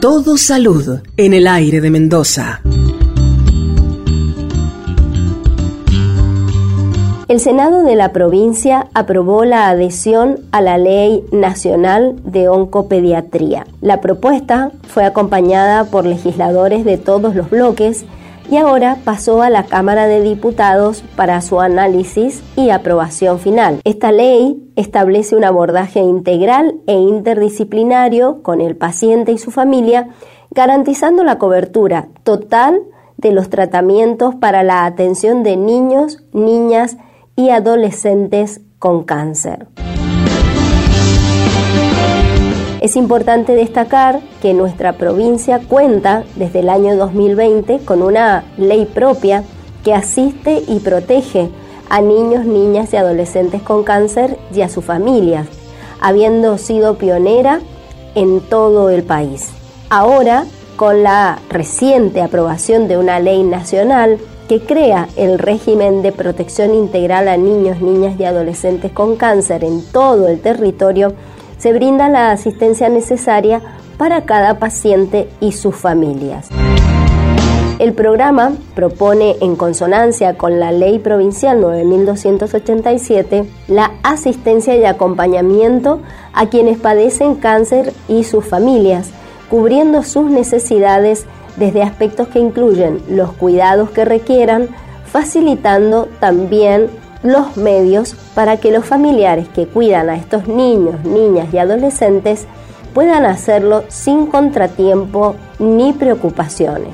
Todo salud en el aire de Mendoza. El Senado de la provincia aprobó la adhesión a la Ley Nacional de Oncopediatría. La propuesta fue acompañada por legisladores de todos los bloques y ahora pasó a la Cámara de Diputados para su análisis y aprobación final. Esta ley establece un abordaje integral e interdisciplinario con el paciente y su familia, garantizando la cobertura total de los tratamientos para la atención de niños, niñas y adolescentes con cáncer. Es importante destacar que nuestra provincia cuenta desde el año 2020 con una ley propia que asiste y protege a niños, niñas y adolescentes con cáncer y a sus familias, habiendo sido pionera en todo el país. Ahora, con la reciente aprobación de una ley nacional que crea el régimen de protección integral a niños, niñas y adolescentes con cáncer en todo el territorio, se brinda la asistencia necesaria para cada paciente y sus familias. El programa propone, en consonancia con la Ley Provincial 9287, la asistencia y acompañamiento a quienes padecen cáncer y sus familias, cubriendo sus necesidades desde aspectos que incluyen los cuidados que requieran, facilitando también los medios para que los familiares que cuidan a estos niños, niñas y adolescentes puedan hacerlo sin contratiempo ni preocupaciones.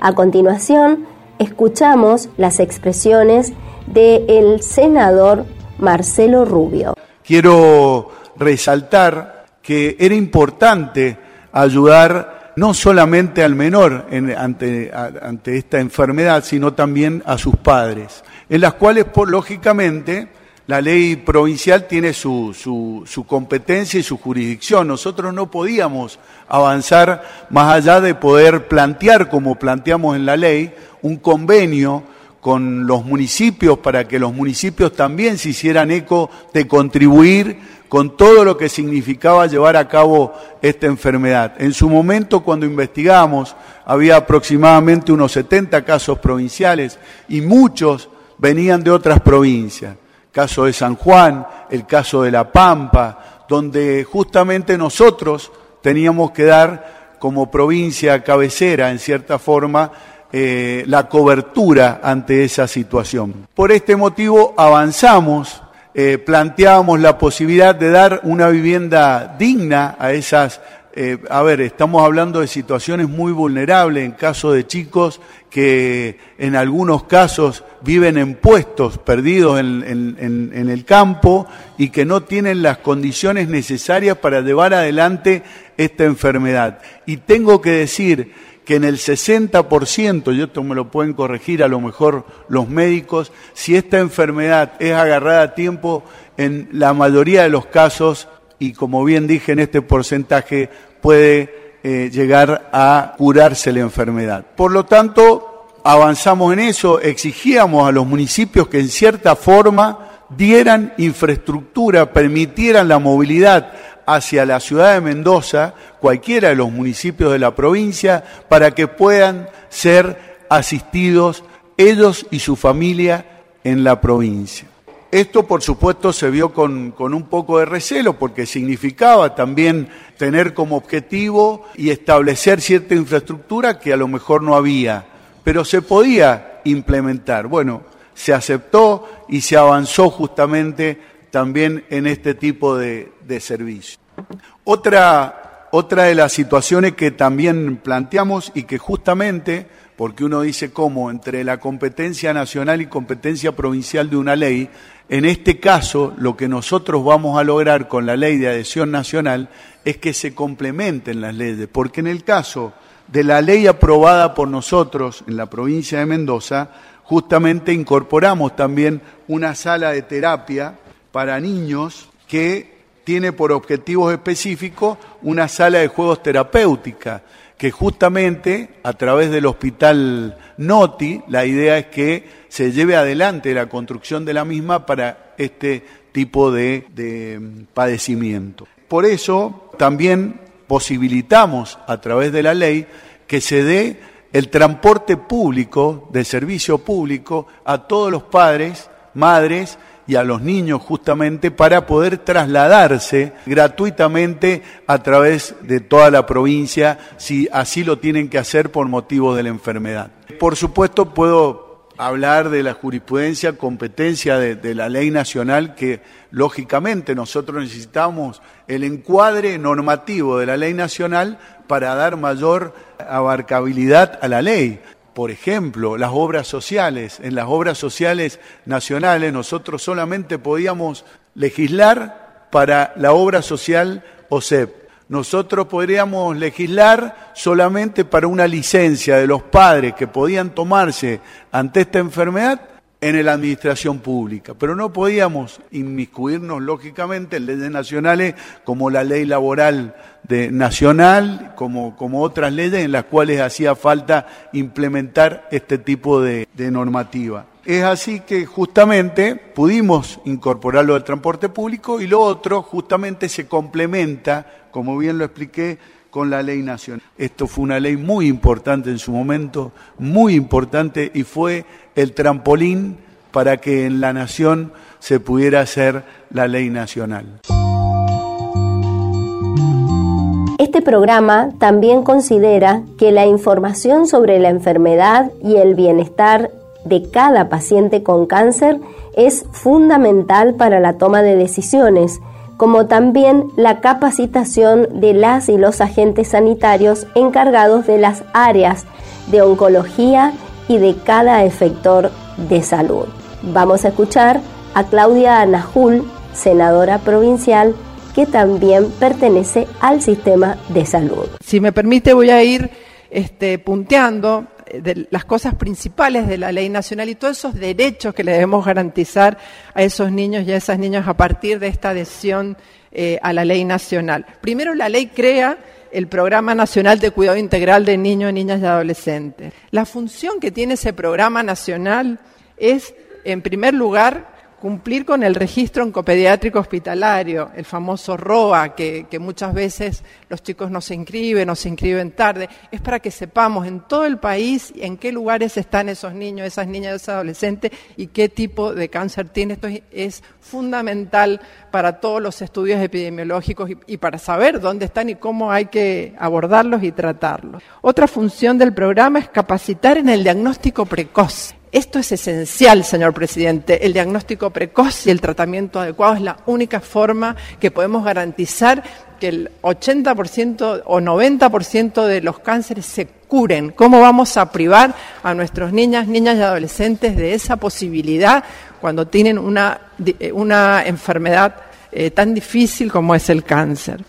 A continuación, escuchamos las expresiones del senador Marcelo Rubio. Quiero resaltar que era importante ayudar no solamente al menor ante, ante esta enfermedad, sino también a sus padres, en las cuales, por, lógicamente, la ley provincial tiene su, su, su, competencia y su jurisdicción. Nosotros no podíamos avanzar más allá de poder plantear, como planteamos en la ley, un convenio con los municipios para que los municipios también se hicieran eco de contribuir con todo lo que significaba llevar a cabo esta enfermedad. En su momento, cuando investigamos, había aproximadamente unos 70 casos provinciales y muchos venían de otras provincias. caso de San Juan, el caso de La Pampa, donde justamente nosotros teníamos que dar como provincia cabecera, en cierta forma, eh, la cobertura ante esa situación. Por este motivo avanzamos eh, planteábamos la posibilidad de dar una vivienda digna a esas, eh, a ver, estamos hablando de situaciones muy vulnerables en caso de chicos que en algunos casos viven en puestos perdidos en, en el campo y que no tienen las condiciones necesarias para llevar adelante esta enfermedad. Y tengo que decir que en el 60%, y esto me lo pueden corregir a lo mejor los médicos, si esta enfermedad es agarrada a tiempo, en la mayoría de los casos, y como bien dije en este porcentaje, puede eh, llegar a curarse la enfermedad. Por lo tanto, avanzamos en eso, exigíamos a los municipios que en cierta forma dieran infraestructura, permitieran la movilidad hacia la ciudad de Mendoza, cualquiera de los municipios de la provincia, para que puedan ser asistidos ellos y su familia en la provincia. Esto, por supuesto, se vio con, con, un poco de recelo porque significaba también tener como objetivo y establecer cierta infraestructura que a lo mejor no había, pero se podía implementar. Bueno, se aceptó y se avanzó justamente también en este tipo de, servicio. Otra, otra de las situaciones que también planteamos y que justamente, porque uno dice cómo, entre la competencia nacional y competencia provincial de una ley, en este caso lo que nosotros vamos a lograr con la ley de adhesión nacional es que se complementen las leyes, porque en el caso de la ley aprobada por nosotros en la provincia de Mendoza, justamente incorporamos también una sala de terapia para niños que tiene por objetivos específicos una sala de juegos terapéutica, que justamente a través del hospital Noti, la idea es que se lleve adelante la construcción de la misma para este tipo de, de padecimiento. Por eso también posibilitamos a través de la ley que se dé el transporte público, de servicio público, a todos los padres, madres y a los niños justamente para poder trasladarse gratuitamente a través de toda la provincia si así lo tienen que hacer por motivo de la enfermedad. Por supuesto puedo hablar de la jurisprudencia, competencia de, la ley nacional que lógicamente nosotros necesitamos el encuadre normativo de la ley nacional para dar mayor abarcabilidad a la ley. Por ejemplo, las obras sociales. En las obras sociales nacionales nosotros solamente podíamos legislar para la obra social OSEP. Nosotros podríamos legislar solamente para una licencia de los padres que podían tomarse ante esta enfermedad en la administración pública, pero no podíamos inmiscuirnos lógicamente en leyes nacionales como la ley laboral de, nacional, como, como otras leyes en las cuales hacía falta implementar este tipo de, de normativa. Es así que justamente pudimos incorporarlo al transporte público y lo otro justamente se complementa, como bien lo expliqué, con la ley nacional. Esto fue una ley muy importante en su momento, muy importante y fue el trampolín para que en la nación se pudiera hacer la ley nacional. Este programa también considera que la información sobre la enfermedad y el bienestar de cada paciente con cáncer es fundamental para la toma de decisiones como también la capacitación de las y los agentes sanitarios encargados de las áreas de oncología y de cada efector de salud. Vamos a escuchar a Claudia Anajul, senadora provincial, que también pertenece al sistema de salud. Si me permite, voy a ir este, punteando de las cosas principales de la ley nacional y todos esos derechos que le debemos garantizar a esos niños y a esas niñas a partir de esta adhesión eh, a la ley nacional. Primero, la ley crea el Programa Nacional de Cuidado Integral de Niños, Niñas y Adolescentes. La función que tiene ese programa nacional es, en primer lugar, cumplir con el registro oncopediátrico hospitalario, el famoso ROA, que, muchas veces los chicos no se inscriben o se inscriben tarde, es para que sepamos en todo el país en qué lugares están esos niños, esas niñas, esos adolescentes y qué tipo de cáncer tiene. Esto es, fundamental para todos los estudios epidemiológicos y, y para saber dónde están y cómo hay que abordarlos y tratarlos. Otra función del programa es capacitar en el diagnóstico precoz. Esto es esencial, señor presidente. El diagnóstico precoz y el tratamiento adecuado es la única forma que podemos garantizar que el 80% o 90% de los cánceres se curen. ¿Cómo vamos a privar a nuestros niñas, niñas y adolescentes de esa posibilidad cuando tienen una, eh, una enfermedad eh, tan difícil como es el cáncer?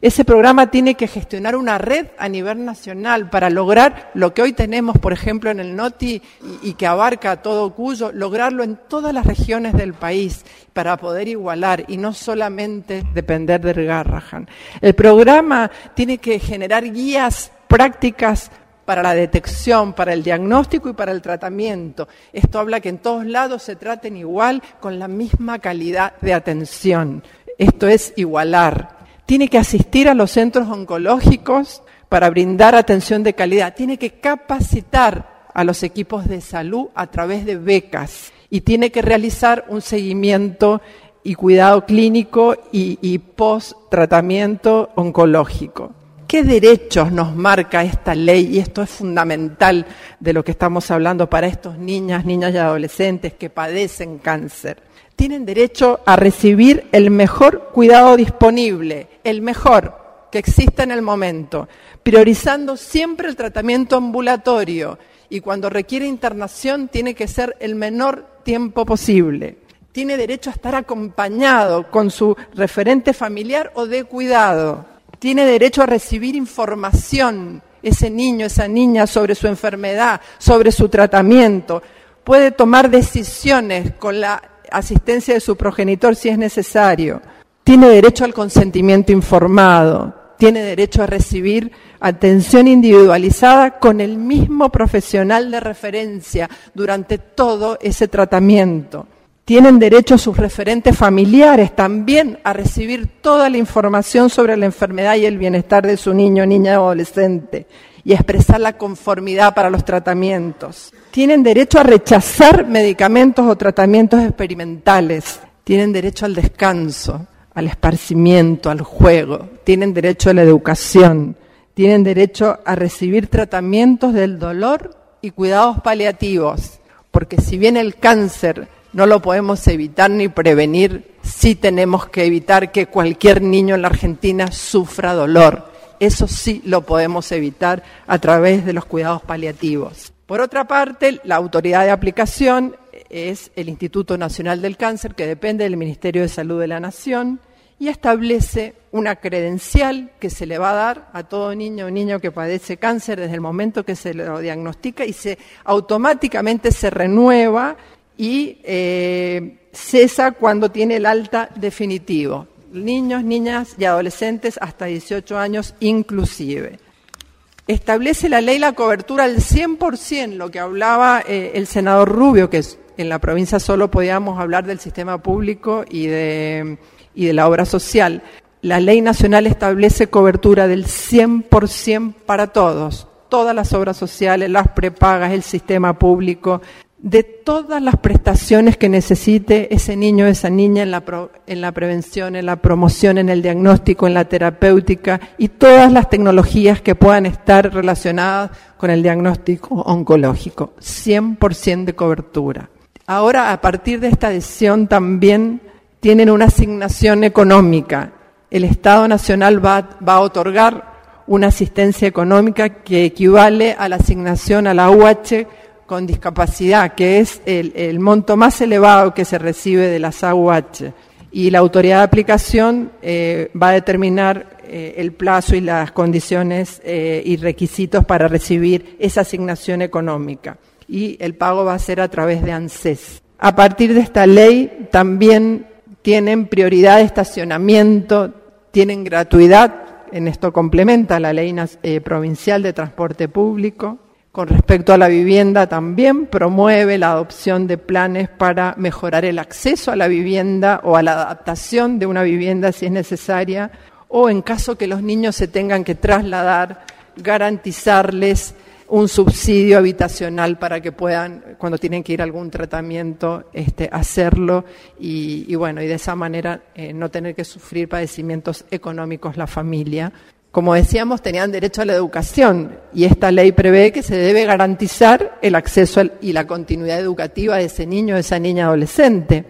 Ese programa tiene que gestionar una red a nivel nacional para lograr lo que hoy tenemos, por ejemplo, en el NOTI y, que abarca todo Cuyo, lograrlo en todas las regiones del país para poder igualar y no solamente depender del Garrahan. El programa tiene que generar guías prácticas para la detección, para el diagnóstico y para el tratamiento. Esto habla que en todos lados se traten igual con la misma calidad de atención. Esto es igualar tiene que asistir a los centros oncológicos para brindar atención de calidad, tiene que capacitar a los equipos de salud a través de becas y tiene que realizar un seguimiento y cuidado clínico y, post-tratamiento oncológico. ¿Qué derechos nos marca esta ley? Y esto es fundamental de lo que estamos hablando para estos niñas, niñas y adolescentes que padecen cáncer tienen derecho a recibir el mejor cuidado disponible, el mejor que exista en el momento, priorizando siempre el tratamiento ambulatorio y cuando requiere internación tiene que ser el menor tiempo posible. Tiene derecho a estar acompañado con su referente familiar o de cuidado. Tiene derecho a recibir información, ese niño, esa niña, sobre su enfermedad, sobre su tratamiento. Puede tomar decisiones con la asistencia de su progenitor si es necesario. Tiene derecho al consentimiento informado, tiene derecho a recibir atención individualizada con el mismo profesional de referencia durante todo ese tratamiento. Tienen derecho sus referentes familiares también a recibir toda la información sobre la enfermedad y el bienestar de su niño, niña o adolescente y expresar la conformidad para los tratamientos. Tienen derecho a rechazar medicamentos o tratamientos experimentales. Tienen derecho al descanso, al esparcimiento, al juego. Tienen derecho a la educación. Tienen derecho a recibir tratamientos del dolor y cuidados paliativos. Porque si bien el cáncer no lo podemos evitar ni prevenir, sí tenemos que evitar que cualquier niño en la Argentina sufra dolor. Eso sí lo podemos evitar a través de los cuidados paliativos. Por otra parte, la autoridad de aplicación es el Instituto Nacional del Cáncer, que depende del Ministerio de Salud de la Nación, y establece una credencial que se le va a dar a todo niño o niño que padece cáncer desde el momento que se lo diagnostica y se automáticamente se renueva y eh, cesa cuando tiene el alta definitivo. Niños, niñas y adolescentes hasta 18 años inclusive. Establece la ley la cobertura al 100%, lo que hablaba eh, el senador Rubio, que en la provincia solo podíamos hablar del sistema público y de, y de la obra social. La ley nacional establece cobertura del 100% para todos, todas las obras sociales, las prepagas, el sistema público, de todas las prestaciones que necesite ese niño o esa niña en la, en la prevención, en la promoción, en el diagnóstico, en la terapéutica y todas las tecnologías que puedan estar relacionadas con el diagnóstico oncológico. 100% de cobertura. Ahora, a partir de esta decisión, también tienen una asignación económica. El Estado Nacional va, va a otorgar una asistencia económica que equivale a la asignación a la UH con discapacidad, que es el, monto más elevado que se recibe de las AUH. Y la autoridad de aplicación eh, va a determinar eh, el plazo y las condiciones eh, y requisitos para recibir esa asignación económica. Y el pago va a ser a través de ANSES. A partir de esta ley también tienen prioridad de estacionamiento, tienen gratuidad, en esto complementa la ley provincial de transporte público, con respecto a la vivienda, también promueve la adopción de planes para mejorar el acceso a la vivienda o a la adaptación de una vivienda si es necesaria, o en caso que los niños se tengan que trasladar, garantizarles un subsidio habitacional para que puedan, cuando tienen que ir a algún tratamiento, este, hacerlo y, bueno, y de esa manera eh, no tener que sufrir padecimientos económicos la familia como decíamos, tenían derecho a la educación y esta ley prevé que se debe garantizar el acceso y la continuidad educativa de ese niño de esa niña adolescente.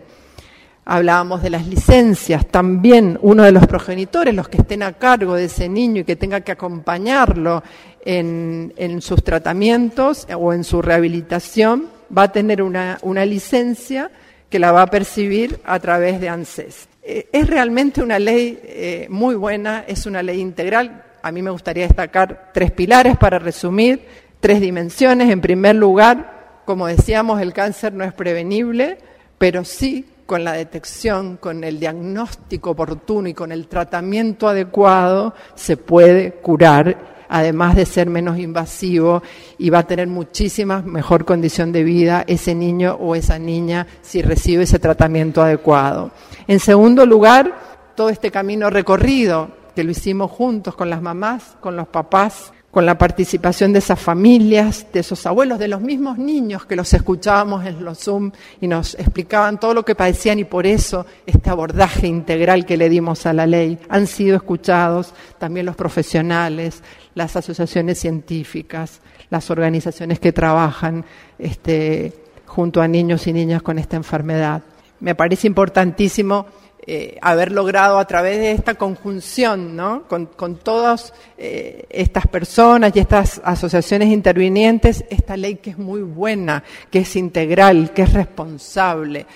Hablábamos de las licencias, también uno de los progenitores, los que estén a cargo de ese niño y que tenga que acompañarlo en, sus tratamientos o en su rehabilitación, va a tener una, licencia que la va a percibir a través de ANSES. Eh, es realmente una ley eh, muy buena, es una ley integral. A mí me gustaría destacar tres pilares para resumir, tres dimensiones. En primer lugar, como decíamos, el cáncer no es prevenible, pero sí con la detección, con el diagnóstico oportuno y con el tratamiento adecuado se puede curar además de ser menos invasivo y va a tener muchísima mejor condición de vida ese niño o esa niña si recibe ese tratamiento adecuado. En segundo lugar, todo este camino recorrido que lo hicimos juntos con las mamás, con los papás, con la participación de esas familias, de esos abuelos, de los mismos niños que los escuchábamos en los Zoom y nos explicaban todo lo que padecían y por eso este abordaje integral que le dimos a la ley. Han sido escuchados también los profesionales, las asociaciones científicas, las organizaciones que trabajan este, junto a niños y niñas con esta enfermedad. Me parece importantísimo eh, haber logrado a través de esta conjunción, ¿no? con, todas eh, estas personas y estas asociaciones intervinientes, esta ley que es muy buena, que es integral, que es responsable.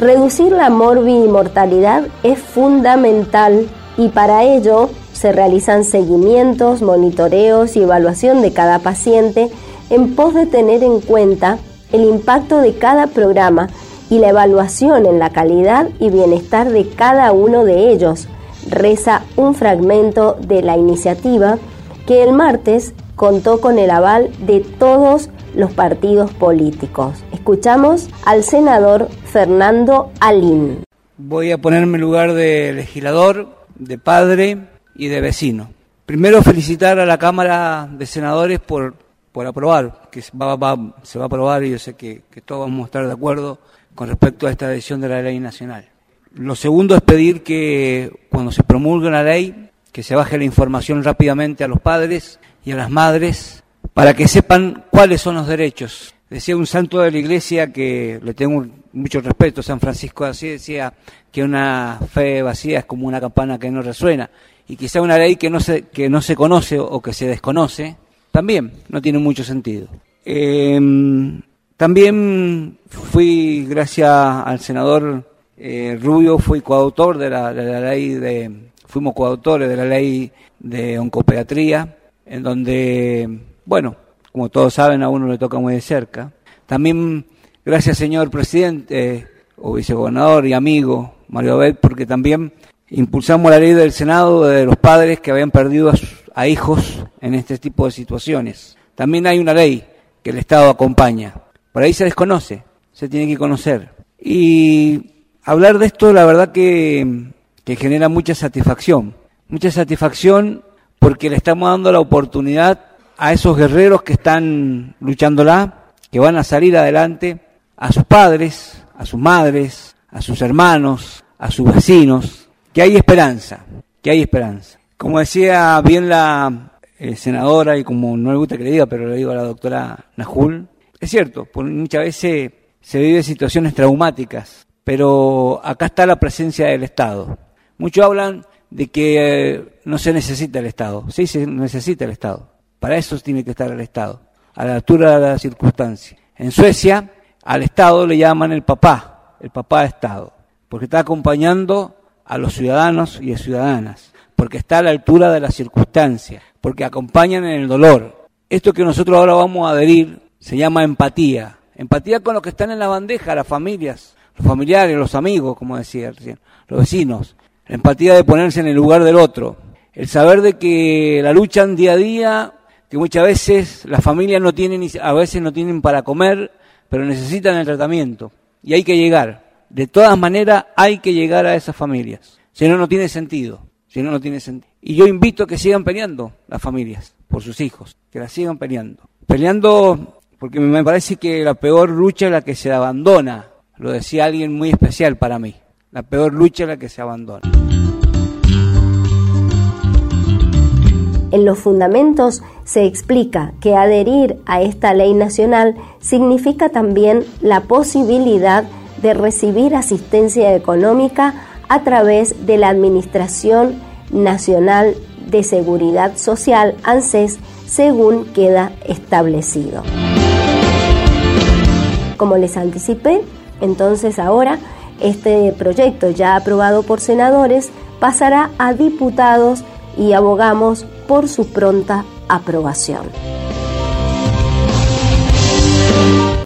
Reducir la mortalidad es fundamental y para ello se realizan seguimientos, monitoreos y evaluación de cada paciente en pos de tener en cuenta el impacto de cada programa y la evaluación en la calidad y bienestar de cada uno de ellos, reza un fragmento de la iniciativa que el martes contó con el aval de todos los partidos políticos. Escuchamos al senador Fernando Alín. Voy a ponerme en lugar de legislador, de padre y de vecino. Primero felicitar a la Cámara de Senadores por, por aprobar, que se va, a aprobar y yo sé que, que todos vamos a estar de acuerdo con respecto a esta decisión de la ley nacional. Lo segundo es pedir que cuando se promulgue la ley, que se baje la información rápidamente a los padres y a las madres para que sepan cuáles son los derechos. Decía un santo de la iglesia que le tengo mucho respeto, San Francisco así decía que una fe vacía es como una campana que no resuena y quizá una ley que no se, que no se conoce o que se desconoce también no tiene mucho sentido. Em, también fui, gracias al senador eh, Rubio, fui coautor de la, de la ley de, fuimos coautores de la ley de oncopediatría, en donde, bueno, como todos saben, a uno le toca muy de cerca. También, gracias señor presidente o vicegobernador y amigo Mario Abel, porque también impulsamos la ley del Senado de los padres que habían perdido a, a hijos en este tipo de situaciones. También hay una ley que el Estado acompaña. Por ahí se desconoce, se tiene que conocer. Y hablar de esto, la verdad que, que genera mucha satisfacción. Mucha satisfacción porque le estamos dando la oportunidad a esos guerreros que están luchándola, que van a salir adelante, a sus padres, a sus madres, a sus hermanos, a sus vecinos, que hay esperanza, que hay esperanza. Como decía bien la eh, senadora, y como no le gusta que le diga, pero le digo a la doctora Najul, es cierto, muchas veces se vive situaciones traumáticas pero acá está la presencia del Estado. Muchos hablan de que eh, no se necesita el Estado. Sí, se necesita el Estado. Para eso tiene que estar el Estado, a la altura de la circunstancia. En Suecia, al Estado le llaman el papá, el papá de Estado, porque está acompañando a los ciudadanos y a ciudadanas, porque está a la altura de la circunstancia, porque acompañan en el dolor. Esto que nosotros ahora vamos a adherir se llama empatía. Empatía con los que están en la bandeja, las familias, los familiares, los amigos, como decía recién, los vecinos, la empatía de ponerse en el lugar del otro, el saber de que la luchan día a día, que muchas veces las familias no tienen, a veces no tienen para comer, pero necesitan el tratamiento y hay que llegar. De todas maneras hay que llegar a esas familias, si no, no tiene sentido. Si no, no tiene sentido. Y yo invito a que sigan peleando las familias por sus hijos, que las sigan peleando. Peleando porque me parece que la peor lucha es la que se abandona lo decía alguien muy especial para mí. La peor lucha es la que se abandona. En los fundamentos se explica que adherir a esta ley nacional significa también la posibilidad de recibir asistencia económica a través de la Administración Nacional de Seguridad Social, ANSES, según queda establecido. Como les anticipé, entonces ahora este proyecto ya aprobado por senadores pasará a diputados y abogamos por su pronta aprobación.